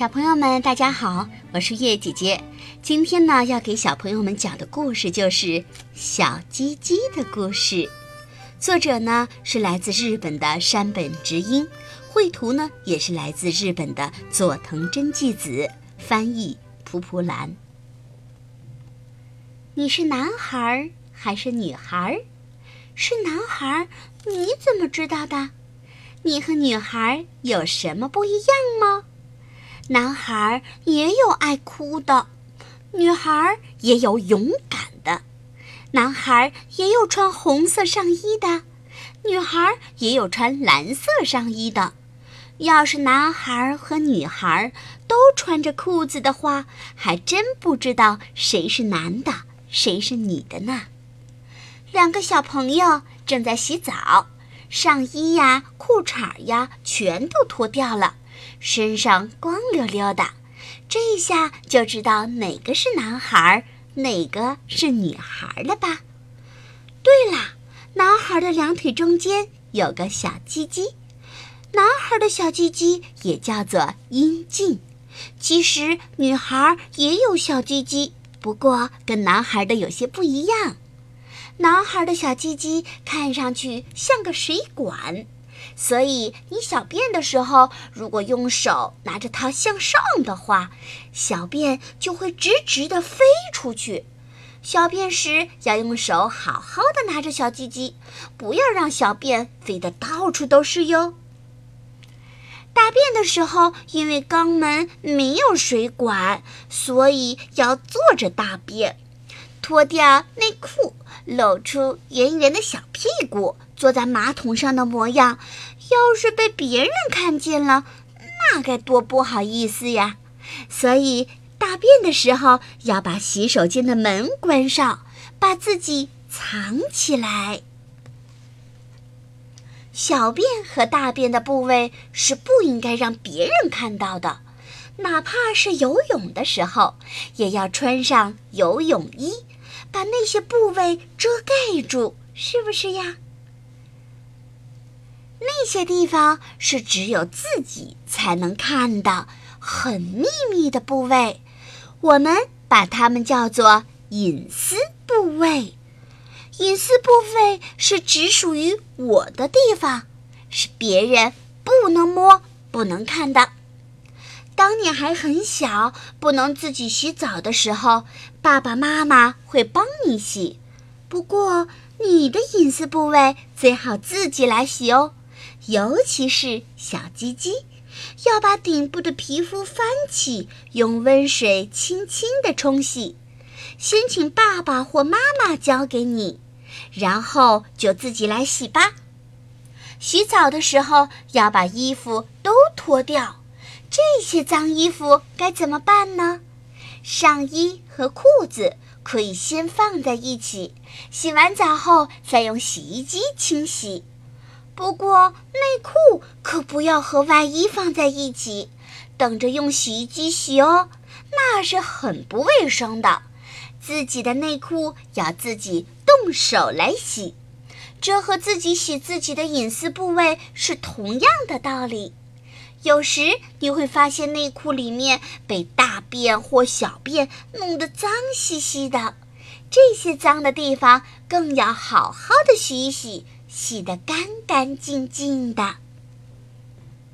小朋友们，大家好，我是月姐姐。今天呢，要给小朋友们讲的故事就是《小鸡鸡的故事》。作者呢是来自日本的山本直英，绘图呢也是来自日本的佐藤真纪子，翻译蒲蒲兰。你是男孩还是女孩？是男孩，你怎么知道的？你和女孩有什么不一样吗？男孩也有爱哭的，女孩也有勇敢的。男孩也有穿红色上衣的，女孩也有穿蓝色上衣的。要是男孩和女孩都穿着裤子的话，还真不知道谁是男的，谁是女的呢。两个小朋友正在洗澡，上衣呀、裤衩呀全都脱掉了。身上光溜溜的，这一下就知道哪个是男孩，哪个是女孩了吧？对了，男孩的两腿中间有个小鸡鸡，男孩的小鸡鸡也叫做阴茎。其实女孩也有小鸡鸡，不过跟男孩的有些不一样。男孩的小鸡鸡看上去像个水管。所以，你小便的时候，如果用手拿着它向上的话，小便就会直直的飞出去。小便时要用手好好的拿着小鸡鸡，不要让小便飞得到处都是哟。大便的时候，因为肛门没有水管，所以要坐着大便，脱掉内裤，露出圆圆的小屁股。坐在马桶上的模样，要是被别人看见了，那该多不好意思呀！所以大便的时候要把洗手间的门关上，把自己藏起来。小便和大便的部位是不应该让别人看到的，哪怕是游泳的时候，也要穿上游泳衣，把那些部位遮盖住，是不是呀？那些地方是只有自己才能看到、很秘密的部位，我们把它们叫做隐私部位。隐私部位是只属于我的地方，是别人不能摸、不能看的。当你还很小，不能自己洗澡的时候，爸爸妈妈会帮你洗。不过，你的隐私部位最好自己来洗哦。尤其是小鸡鸡，要把顶部的皮肤翻起，用温水轻轻地冲洗。先请爸爸或妈妈教给你，然后就自己来洗吧。洗澡的时候要把衣服都脱掉，这些脏衣服该怎么办呢？上衣和裤子可以先放在一起，洗完澡后再用洗衣机清洗。不过内裤可不要和外衣放在一起，等着用洗衣机洗哦，那是很不卫生的。自己的内裤要自己动手来洗，这和自己洗自己的隐私部位是同样的道理。有时你会发现内裤里面被大便或小便弄得脏兮兮的，这些脏的地方更要好好的洗一洗。洗得干干净净的。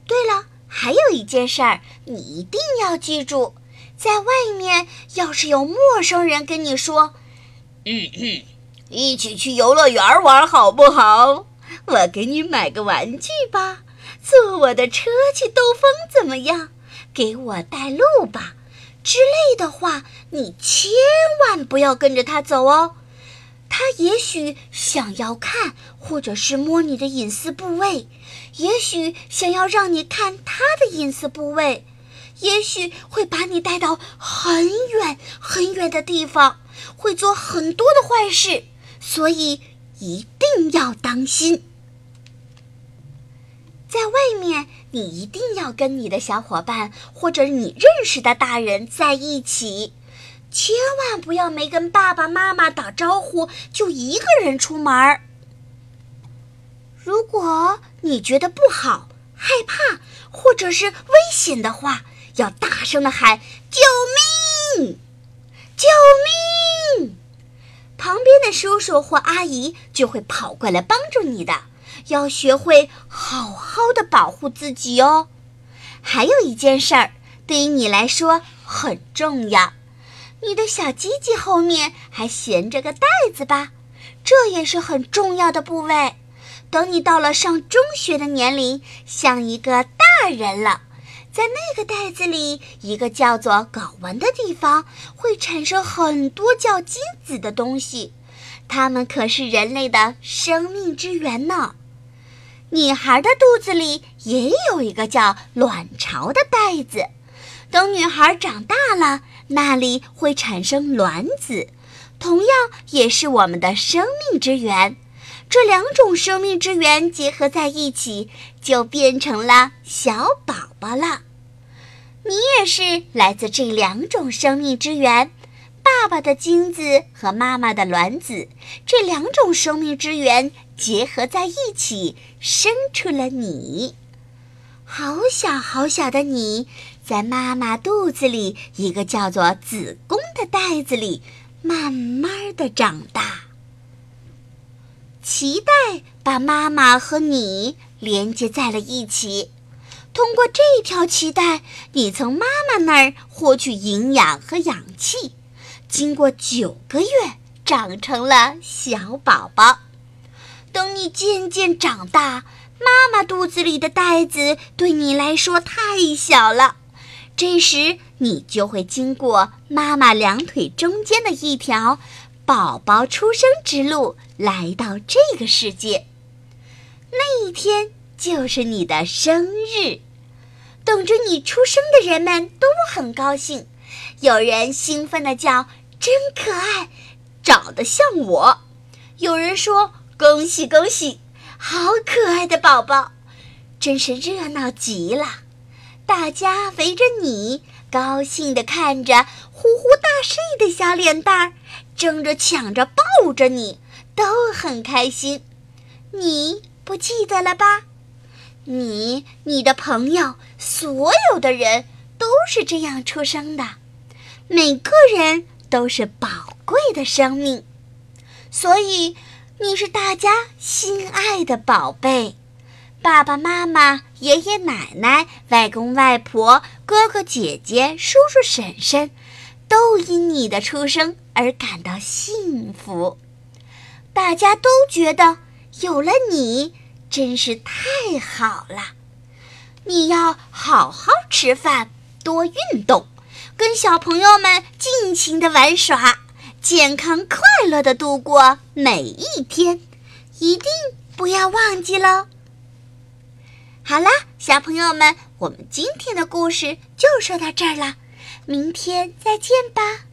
对了，还有一件事儿，你一定要记住：在外面，要是有陌生人跟你说“嗯嗯，一起去游乐园玩好不好？我给你买个玩具吧，坐我的车去兜风怎么样？给我带路吧”之类的话，你千万不要跟着他走哦。他也许想要看，或者是摸你的隐私部位，也许想要让你看他的隐私部位，也许会把你带到很远很远的地方，会做很多的坏事，所以一定要当心。在外面，你一定要跟你的小伙伴或者你认识的大人在一起。千万不要没跟爸爸妈妈打招呼就一个人出门儿。如果你觉得不好、害怕或者是危险的话，要大声的喊：“救命！救命！”旁边的叔叔或阿姨就会跑过来帮助你的。要学会好好的保护自己哦。还有一件事儿，对于你来说很重要，你的小鸡鸡后面还衔着个袋子吧？这也是很重要的部位。等你到了上中学的年龄，像一个大人了，在那个袋子里，一个叫做睾丸的地方会产生很多叫精子的东西，它们可是人类的生命之源呢。女孩的肚子里也有一个叫卵巢的袋子，等女孩长大了，那里会产生卵子，同样也是我们的生命之源。这两种生命之源结合在一起，就变成了小宝宝了。你也是来自这两种生命之源，爸爸的精子和妈妈的卵子，这两种生命之源结合在一起，生出了你。好小好小的你，在妈妈肚子里一个叫做子宫的袋子里，慢慢的长大。脐带把妈妈和你连接在了一起。通过这条脐带，你从妈妈那儿获取营养和氧气。经过九个月，长成了小宝宝。等你渐渐长大，妈妈肚子里的袋子对你来说太小了。这时，你就会经过妈妈两腿中间的一条。宝宝出生之路来到这个世界，那一天就是你的生日。等着你出生的人们都很高兴，有人兴奋地叫：“真可爱，长得像我。”有人说：“恭喜恭喜，好可爱的宝宝！”真是热闹极了，大家围着你，高兴地看着呼呼大睡的小脸蛋儿。争着抢着抱着你，都很开心。你不记得了吧？你、你的朋友，所有的人都是这样出生的。每个人都是宝贵的生命，所以你是大家心爱的宝贝。爸爸妈妈、爷爷奶奶、外公外婆、哥哥姐姐、叔叔婶婶。都因你的出生而感到幸福，大家都觉得有了你真是太好了。你要好好吃饭，多运动，跟小朋友们尽情的玩耍，健康快乐的度过每一天，一定不要忘记喽。好啦，小朋友们，我们今天的故事就说到这儿了。明天再见吧。